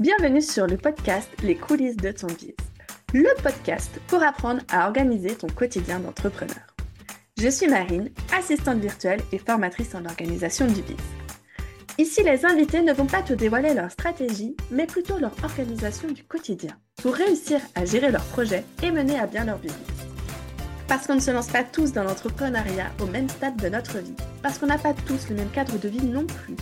Bienvenue sur le podcast Les coulisses de ton biz, le podcast pour apprendre à organiser ton quotidien d'entrepreneur. Je suis Marine, assistante virtuelle et formatrice en organisation du biz. Ici, les invités ne vont pas te dévoiler leur stratégie, mais plutôt leur organisation du quotidien pour réussir à gérer leurs projets et mener à bien leur business. Parce qu'on ne se lance pas tous dans l'entrepreneuriat au même stade de notre vie, parce qu'on n'a pas tous le même cadre de vie non plus,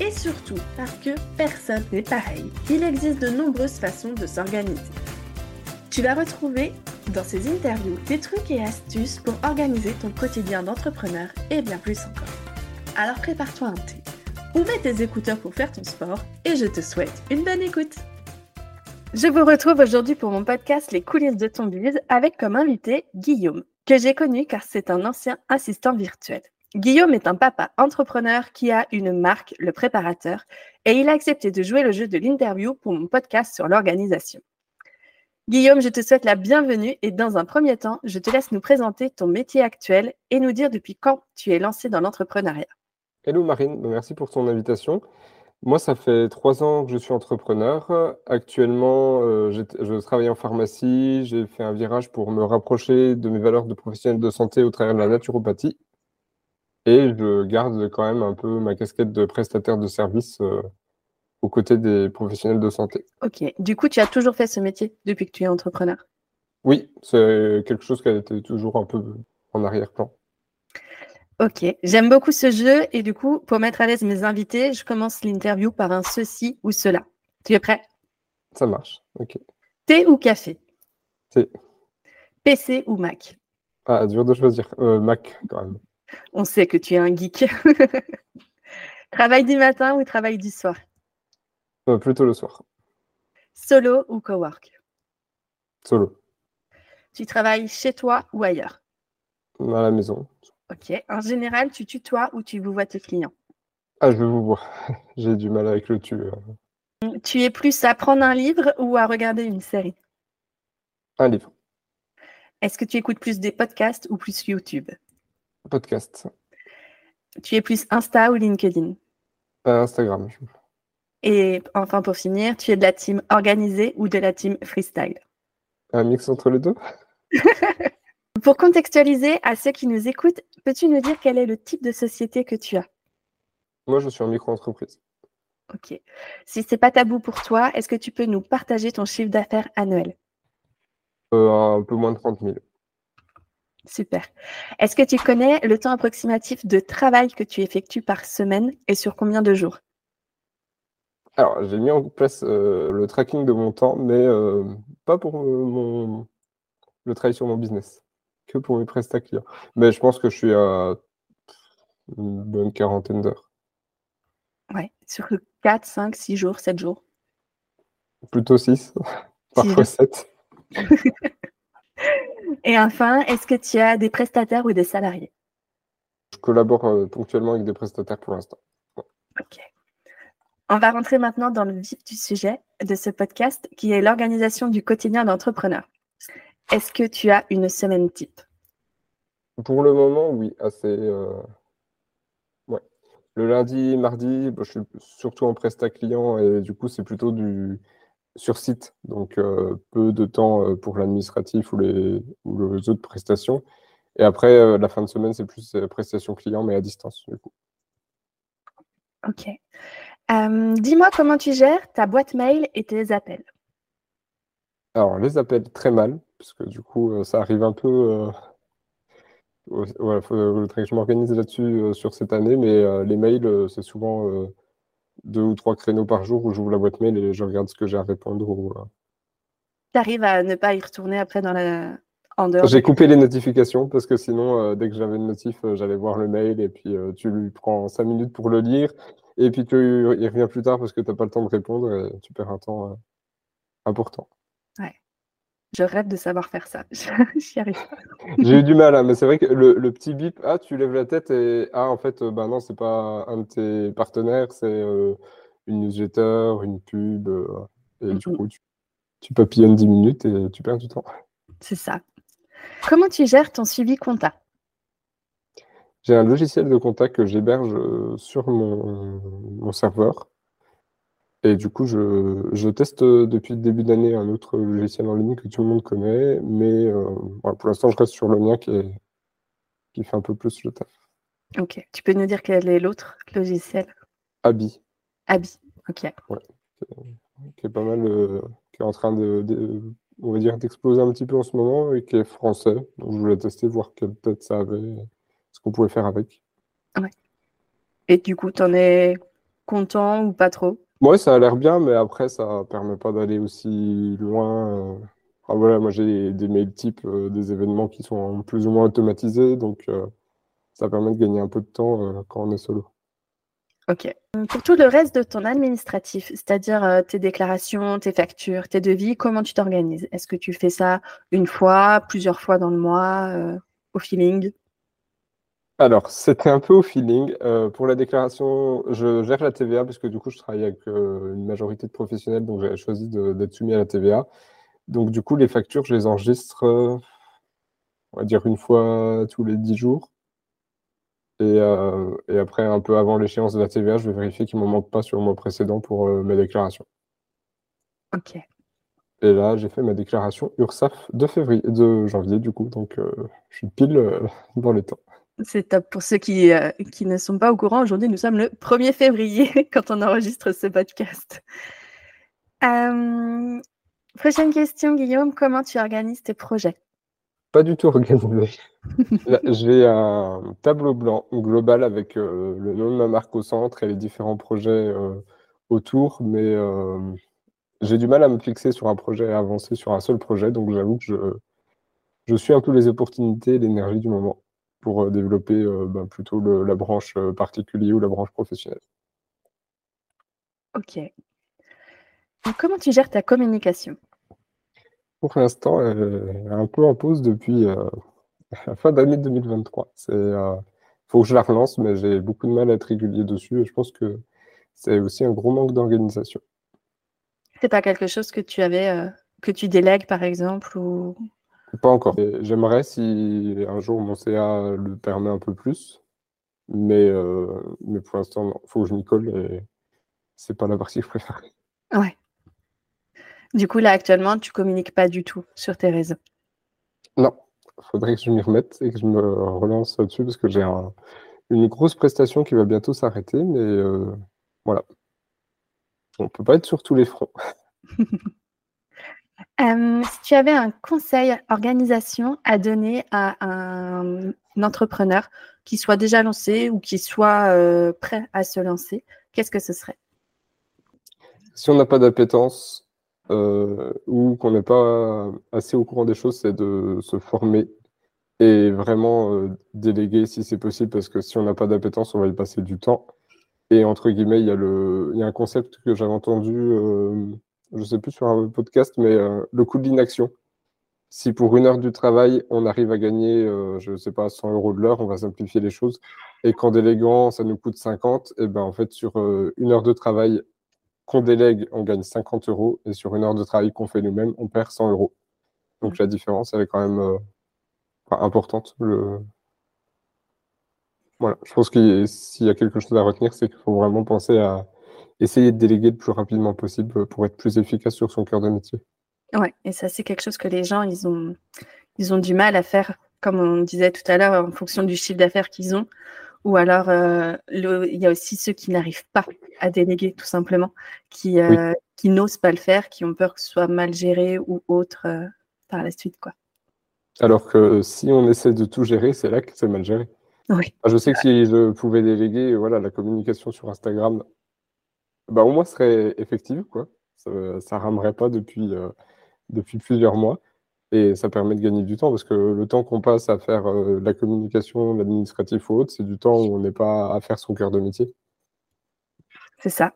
et surtout parce que personne n'est pareil. Il existe de nombreuses façons de s'organiser. Tu vas retrouver dans ces interviews des trucs et astuces pour organiser ton quotidien d'entrepreneur et bien plus encore. Alors prépare-toi un thé ou mets tes écouteurs pour faire ton sport et je te souhaite une bonne écoute. Je vous retrouve aujourd'hui pour mon podcast Les coulisses de ton avec comme invité Guillaume, que j'ai connu car c'est un ancien assistant virtuel. Guillaume est un papa entrepreneur qui a une marque, le préparateur, et il a accepté de jouer le jeu de l'interview pour mon podcast sur l'organisation. Guillaume, je te souhaite la bienvenue et dans un premier temps, je te laisse nous présenter ton métier actuel et nous dire depuis quand tu es lancé dans l'entrepreneuriat. Hello Marine, merci pour ton invitation. Moi, ça fait trois ans que je suis entrepreneur. Actuellement, euh, je travaille en pharmacie. J'ai fait un virage pour me rapprocher de mes valeurs de professionnel de santé au travers de la naturopathie. Et je garde quand même un peu ma casquette de prestataire de service euh, aux côtés des professionnels de santé. Ok. Du coup, tu as toujours fait ce métier depuis que tu es entrepreneur? Oui, c'est quelque chose qui a été toujours un peu en arrière-plan. Ok, j'aime beaucoup ce jeu et du coup, pour mettre à l'aise mes invités, je commence l'interview par un ceci ou cela. Tu es prêt? Ça marche, ok. Thé ou café? Thé. PC ou Mac? Ah, dur de choisir. Euh, Mac, quand même. On sait que tu es un geek. travail du matin ou travail du soir? Euh, Plutôt le soir. Solo ou cowork? Solo. Tu travailles chez toi ou ailleurs? À la maison. Ok. En général, tu tutoies ou tu vous vois tes clients? Ah, je vous vois. J'ai du mal avec le tu. Tu es plus à prendre un livre ou à regarder une série? Un livre. Est-ce que tu écoutes plus des podcasts ou plus YouTube? Podcast. Tu es plus Insta ou LinkedIn? Euh, Instagram. Et enfin, pour finir, tu es de la team organisée ou de la team freestyle? Un mix entre les deux Pour contextualiser à ceux qui nous écoutent, peux-tu nous dire quel est le type de société que tu as? Moi, je suis en micro-entreprise. Ok. Si ce n'est pas tabou pour toi, est-ce que tu peux nous partager ton chiffre d'affaires annuel? Euh, Un peu moins de 30 000. Super. Est-ce que tu connais le temps approximatif de travail que tu effectues par semaine et sur combien de jours? Alors, j'ai mis en place euh, le tracking de mon temps, mais euh, pas pour mon... le travail sur mon business, que pour mes prestats clients. Mais je pense que je suis à une bonne quarantaine d'heures. Ouais, sur 4, 5, 6 jours, 7 jours? Plutôt 6, parfois 7. Et enfin, est-ce que tu as des prestataires ou des salariés? Je collabore euh, ponctuellement avec des prestataires pour l'instant. Ok. On va rentrer maintenant dans le vif du sujet de ce podcast qui est l'organisation du quotidien d'entrepreneur. Est-ce que tu as une semaine type? Pour le moment, oui, assez. Euh... Ouais. Le lundi, mardi, bah, je suis surtout en prestat client et du coup, c'est plutôt du sur site, donc euh, peu de temps euh, pour l'administratif ou les, ou les autres prestations. Et après, euh, la fin de semaine, c'est plus prestations clients, mais à distance, du coup. Ok. Dis-moi comment tu gères ta boîte mail et tes appels. Alors, les appels, très mal, parce que du coup, ça arrive un peu. Il faudrait que je m'organise là-dessus sur cette année, mais les mails, c'est souvent deux ou trois créneaux par jour où j'ouvre la boîte mail et je regarde ce que j'ai à répondre. Ou, Tu arrives à ne pas y retourner après dans la... en dehors? J'ai coupé les notifications parce que sinon, euh, dès que j'avais une notif, euh, j'allais voir le mail et puis euh, tu lui prends cinq minutes pour le lire et puis tu y reviens plus tard parce que tu n'as pas le temps de répondre et tu perds un temps important. Ouais. Je rêve de savoir faire ça. J'y arrive pas. J'ai eu du mal, hein, mais c'est vrai que le, petit bip, ah, tu lèves la tête et ah, en fait, ben non, c'est pas un de tes partenaires, c'est une newsletter, une pub. et du coup, tu, tu, papillonnes 10 minutes et tu perds du temps. C'est ça. Comment tu gères ton suivi compta? J'ai un logiciel de compta que j'héberge sur mon, mon serveur Et du coup, je, teste depuis le début d'année un autre logiciel en ligne que tout le monde connaît, mais pour l'instant, je reste sur le mien qui, qui fait un peu plus le taf. Ok. Tu peux nous dire quel est l'autre logiciel? Abi. Abi, ok. Ouais. Qui est pas mal, qui est en train de, on va dire, d'exploser un petit peu en ce moment et qui est français. Donc, je voulais tester, voir quelle tête ça avait, ce qu'on pouvait faire avec. Ouais. Et du coup, tu en es content ou pas trop? Ouais, ça a l'air bien, mais après, ça permet pas d'aller aussi loin. Euh. voilà, moi, j'ai des mails types euh, des événements qui sont plus ou moins automatisés, donc euh, ça permet de gagner un peu de temps quand on est solo. Ok. Pour tout le reste de ton administratif, c'est-à-dire tes déclarations, tes factures, tes devis, comment tu t'organises? Est-ce que tu fais ça une fois, plusieurs fois dans le mois, au feeling? Alors, c'était un peu au feeling. Euh, pour la déclaration, je gère la TVA parce que du coup, je travaille avec euh, une majorité de professionnels, donc j'ai choisi d'être soumis à la TVA. Donc, du coup, les factures, je les enregistre, euh, on va dire, une fois tous les 10 jours. Et, après, un peu avant l'échéance de la TVA, je vais vérifier qu'il ne m'en manque pas sur le mois précédent pour mes déclarations. Ok. Et là, j'ai fait ma déclaration URSAF de février, de janvier, du coup, donc je suis pile dans les temps. C'est top. Pour ceux qui, euh, qui ne sont pas au courant, aujourd'hui, nous sommes le 1er février quand on enregistre ce podcast. Euh, prochaine question, Guillaume. Comment tu organises tes projets? Pas du tout organisé. J'ai un tableau blanc global avec euh, le nom de ma marque au centre et les différents projets autour, mais j'ai du mal à me fixer sur un projet et avancer sur un seul projet. Donc, j'avoue que je, je suis un peu les opportunités l'énergie du moment pour euh, développer euh, ben, plutôt la branche euh, particulière ou la branche professionnelle. Ok. comment tu gères ta communication? Pour l'instant, elle est un peu en pause depuis la fin d'année 2023. Il faut que je la relance, mais j'ai beaucoup de mal à être régulier dessus et je pense que c'est aussi un gros manque d'organisation. C'est pas quelque chose que tu avais, que tu délègues par exemple ou pas encore. J'aimerais si un jour mon CA le permet un peu plus, mais, euh, mais pour l'instant, il faut que je m'y colle et c'est pas la partie que je préfère. Ouais. Du coup, là, actuellement, tu communiques pas du tout sur tes réseaux. Non, il faudrait que je m'y remette et que je me relance là-dessus parce que j'ai une grosse prestation qui va bientôt s'arrêter, mais euh, voilà. On peut pas être sur tous les fronts. Euh, si tu avais un conseil organisation à donner à un, entrepreneur qui soit déjà lancé ou qui soit euh, prêt à se lancer, qu'est-ce que ce serait? Si on n'a pas d'appétence euh, ou qu'on n'est pas assez au courant des choses, c'est de se former et vraiment déléguer si c'est possible, parce que si on n'a pas d'appétence, on va y passer du temps. Et entre guillemets, il y y a un concept que j'avais entendu je ne sais plus sur un podcast, mais euh, le coût de l'inaction. Si pour une heure du travail, on arrive à gagner, euh, je ne sais pas, 100 euros de l'heure, on va simplifier les choses. Et qu'en déléguant, ça nous coûte 50, et ben en fait, sur euh, une heure de travail qu'on délègue, on gagne 50 euros. Et sur une heure de travail qu'on fait nous-mêmes, on perd 100 euros. Donc la différence, elle est quand même importante. Voilà, je pense que s'il y a quelque chose à retenir, c'est qu'il faut vraiment penser à essayer de déléguer le plus rapidement possible pour être plus efficace sur son cœur de métier. Ouais, et ça, c'est quelque chose que les gens, ils ont, ils ont du mal à faire, comme on disait tout à l'heure, en fonction du chiffre d'affaires qu'ils ont. Ou alors, euh, il y a aussi ceux qui n'arrivent pas à déléguer, tout simplement, qui, euh, qui n'osent pas le faire, qui ont peur que ce soit mal géré ou autre euh, par la suite. Quoi. Alors que si on essaie de tout gérer, c'est là que c'est mal géré. Oui. Je sais que si je pouvais déléguer voilà, la communication sur Instagram bah, au moins, serait effectif, quoi. Ça, ne ramerait pas depuis, euh, depuis plusieurs mois. Et ça permet de gagner du temps parce que le temps qu'on passe à faire euh, la communication, l'administratif ou autre, c'est du temps où on n'est pas à faire son cœur de métier. C'est ça.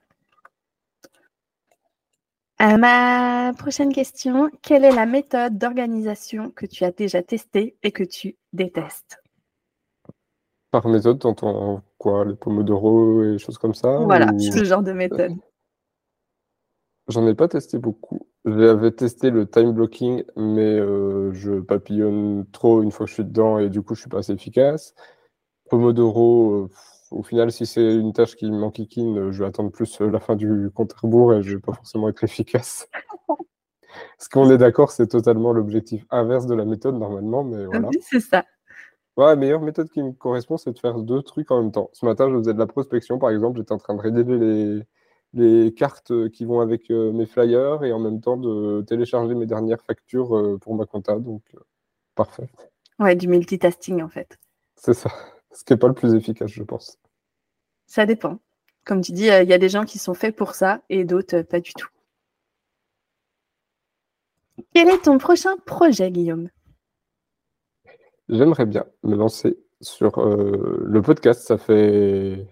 Euh, ma prochaine question, quelle est la méthode d'organisation que tu as déjà testée et que tu détestes? Par méthode, t'entends quoi Les pomodoro et choses comme ça Voilà, ce genre de méthode. J'en ai pas testé beaucoup. J'avais testé le time blocking, mais euh, je papillonne trop une fois que je suis dedans et du coup je suis pas assez efficace. Pomodoro, au final, si c'est une tâche qui m'enquiquine, je vais attendre plus la fin du compte à rebours et je vais pas forcément être efficace. Parce qu'on est d'accord, c'est totalement l'objectif inverse de la méthode normalement, mais voilà. Oui, c'est ça. Ouais, la meilleure méthode qui me correspond, c'est de faire deux trucs en même temps. Ce matin, je faisais de la prospection, par exemple, j'étais en train de rédiger les, les cartes qui vont avec euh, mes flyers et en même temps de télécharger mes dernières factures euh, pour ma compta. Donc, euh, parfait. Ouais, du multitasking en fait. C'est ça. Ce qui n'est pas le plus efficace, je pense. Ça dépend. Comme tu dis, il y a des gens qui sont faits pour ça et d'autres pas du tout. Quel est ton prochain projet, Guillaume? J'aimerais bien me lancer sur euh, le podcast. Ça fait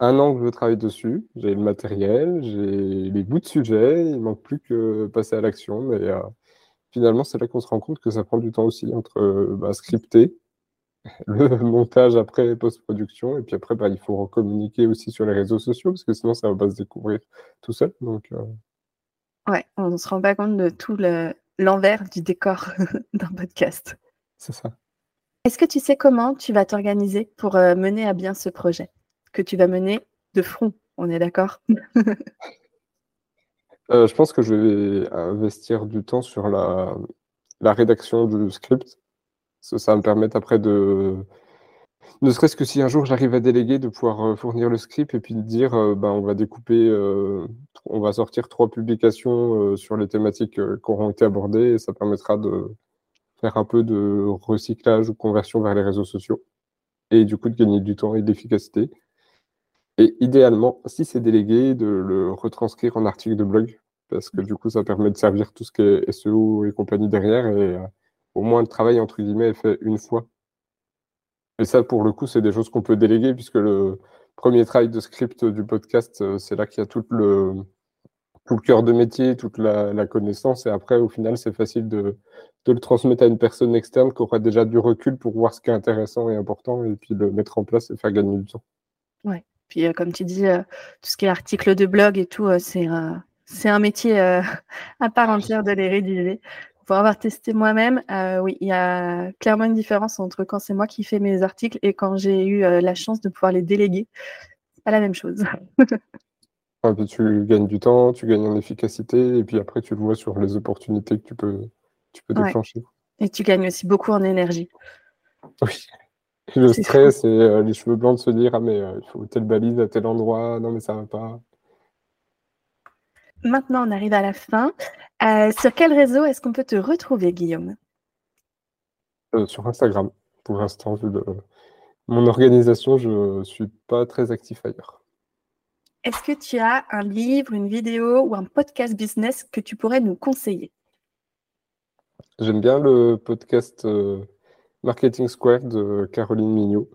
un an que je travaille dessus. J'ai le matériel, j'ai les bouts de sujet. Il manque plus que passer à l'action. Mais euh, finalement, c'est là qu'on se rend compte que ça prend du temps aussi entre euh, bah, scripter, le montage après post-production. Et puis après, bah, il faut communiquer aussi sur les réseaux sociaux parce que sinon, ça va pas se découvrir tout seul. Donc, Ouais, on ne se rend pas compte de tout l'envers du décor d'un podcast. C'est ça. Est-ce que tu sais comment tu vas t'organiser pour euh, mener à bien ce projet que tu vas mener de front On est d'accord? Euh, Je pense que je vais investir du temps sur la, la rédaction du script. Ça, ça va me permettre après de, ne serait-ce que si un jour j'arrive à déléguer, de pouvoir euh, fournir le script et puis de dire, ben, on va découper, on va sortir trois publications sur les thématiques qui auront été abordées et ça permettra de faire un peu de recyclage ou conversion vers les réseaux sociaux et du coup de gagner du temps et de l'efficacité. Et idéalement, si c'est délégué, de le retranscrire en article de blog parce que du coup, ça permet de servir tout ce qui est SEO et compagnie derrière et au moins le travail entre guillemets est fait une fois et ça, pour le coup, c'est des choses qu'on peut déléguer, puisque le premier travail de script du podcast, euh, c'est là qu'il y a tout le, tout le cœur de métier, toute la, connaissance. Et après, au final, c'est facile de, le transmettre à une personne externe qui aura déjà du recul pour voir ce qui est intéressant et important, et puis le mettre en place et faire gagner du temps. Ouais. Puis, euh, comme tu dis, euh, tout ce qui est article de blog et tout, c'est c'est un métier à part entière de les rédiger pour avoir testé moi-même, euh, oui, il y a clairement une différence entre quand c'est moi qui fais mes articles et quand j'ai eu euh, la chance de pouvoir les déléguer. Pas la même chose. tu gagnes du temps, tu gagnes en efficacité, et puis après, tu le vois sur les opportunités que tu peux, tu peux déclencher. Et tu gagnes aussi beaucoup en énergie. Oui. Le stress et euh, les cheveux blancs de se dire Ah, mais il faut telle balise à tel endroit, non, mais ça va pas. Maintenant, on arrive à la fin. Euh, sur quel réseau est-ce qu'on peut te retrouver, Guillaume? Euh, Sur Instagram. Pour l'instant, vu mon organisation, je ne suis pas très actif ailleurs. Est-ce que tu as un livre, une vidéo ou un podcast business que tu pourrais nous conseiller? J'aime bien le podcast euh, Marketing Square de Caroline Mignot.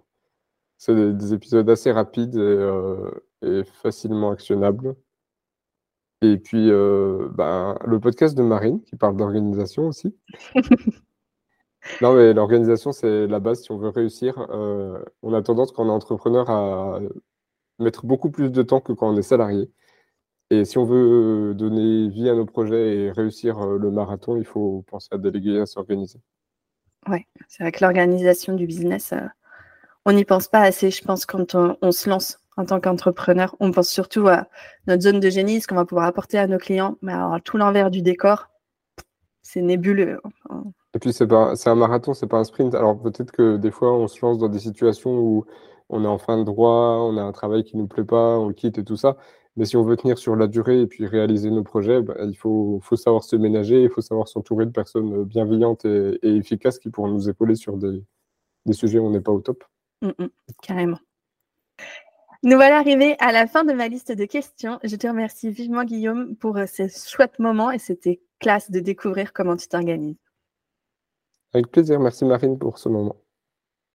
C'est des, épisodes assez rapides et facilement actionnables. Et puis, euh, ben, le podcast de Marine qui parle d'organisation aussi. non, mais l'organisation, c'est la base si on veut réussir. Euh, on a tendance, quand on est entrepreneur, à mettre beaucoup plus de temps que quand on est salarié. Et si on veut donner vie à nos projets et réussir euh, le marathon, il faut penser à déléguer, à s'organiser. Oui, c'est vrai que l'organisation du business, on n'y pense pas assez, je pense, quand on se lance en tant qu'entrepreneur. On pense surtout à notre zone de génie, ce qu'on va pouvoir apporter à nos clients, mais alors tout l'envers du décor, c'est nébuleux. Et puis c'est un marathon, c'est pas un sprint. Alors peut-être que des fois on se lance dans des situations où on est en fin de droit, on a un travail qui nous plaît pas, on le quitte et tout ça. Mais si on veut tenir sur la durée et puis réaliser nos projets, bah, il faut, faut, savoir se ménager, il faut savoir s'entourer de personnes bienveillantes et, efficaces qui pourront nous épauler sur des, des sujets où on n'est pas au top. Mmh, mmh, carrément. Nous voilà arrivés à la fin de ma liste de questions. Je te remercie vivement, Guillaume, pour euh, ces chouettes moments et c'était classe de découvrir comment tu t'organises. Avec plaisir. Merci, Marine, pour ce moment.